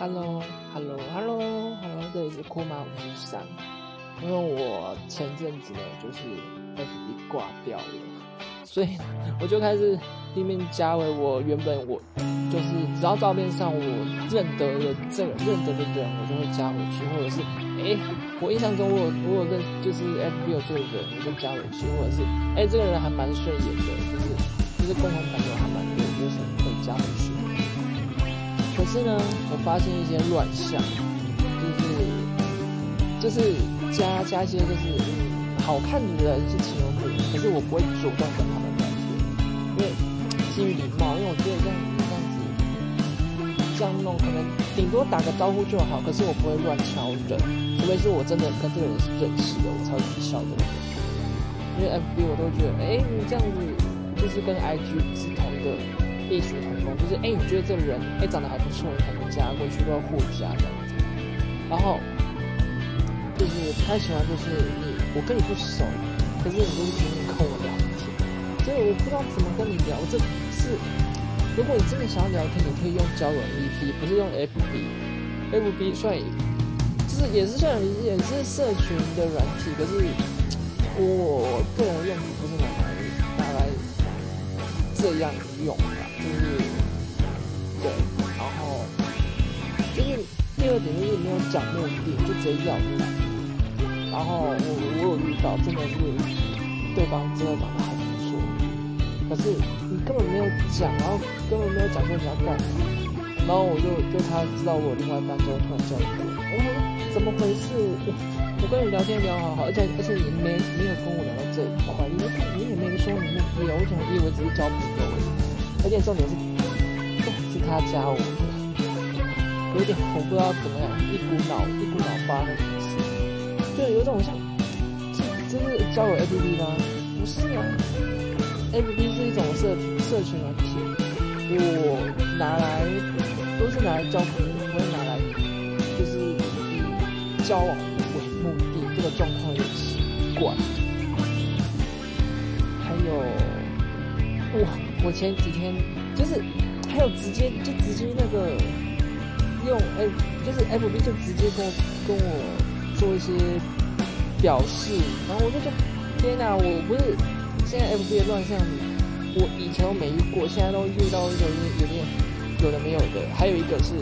Hello，Hello，Hello，Hello，这里是酷马五十三。因为我前阵子呢，就是 FB 挂掉了，所以我就开始拼命加为我原本我就是只要照片上我认得的这个认得的人，我就会加回去，或者是哎，我印象中我我有认就是 FB 有这个人，我就加回去，或者是哎这个人还蛮顺眼的，就是就是共同朋友还蛮多，就是可以加回去。可是呢，我发现一些乱象，就是就是。加加一些就是嗯好看的人是情有可原，可是我不会主动跟他们聊天，因为基于礼貌，因为我觉得这样这样子这样弄可能顶多打个招呼就好，可是我不会乱敲人，除非是我真的跟这个人是认识的，我才会去敲这个人。因为 FB 我都觉得，哎，你这样子就是跟 IG 是同一个异曲同工，就是哎，你觉得这个人哎长得还不错，你可能加过去都要互加这样子，然后。就是不太喜欢，就是你，我跟你不熟，可是你就是拼命跟我聊天，所以我不知道怎么跟你聊。这是，如果你真的想要聊天，你可以用交友 APP，不是用 FB。FB 算，就是也是算也是社群的软体，可是我个人用途不是拿来拿来这样用的，就是对，然后就是第二点就是没有讲目的，就直接要你。然后我我有遇到，真的是对方真的长得还不错，可是你根本没有讲，然后根本没有讲说你要干嘛，然后我就就他知道我另外一半之后突然叫我，我说怎么回事？我我跟你聊天聊好好，而且而且你没没有跟我聊到这一块，你你也没说你目的，我怎么以为只是交朋友？而且重点是，是他加我的，有点我不知道怎么样，一股脑一股脑发的。就有种像，这是交友 A P P 吗？不是啊，A P P 是一种社社群软体，我拿来都是拿来交朋友，不会拿来就是以交往为目的，这个状况有点奇怪。我前几天就是还有直接就直接那个用 A 就是 F B 就直接跟我跟我。做一些表示，然后我就说：天哪，我不是现在 FB 的乱象，我以前都没遇过，现在都遇到一个有点有的没有的。还有一个是，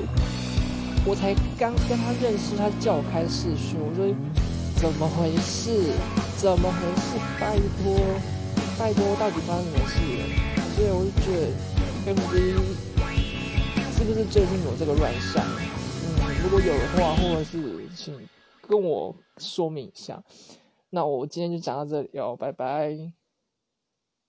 我才刚跟他认识，他叫我开视讯，我说怎么回事？怎么回事？拜托，拜托，到底发生什么事了？所以我就觉得 MV 是不是最近有这个乱象？嗯，如果有的话，或者是请。跟我说明一下，那我今天就讲到这里哦，拜拜。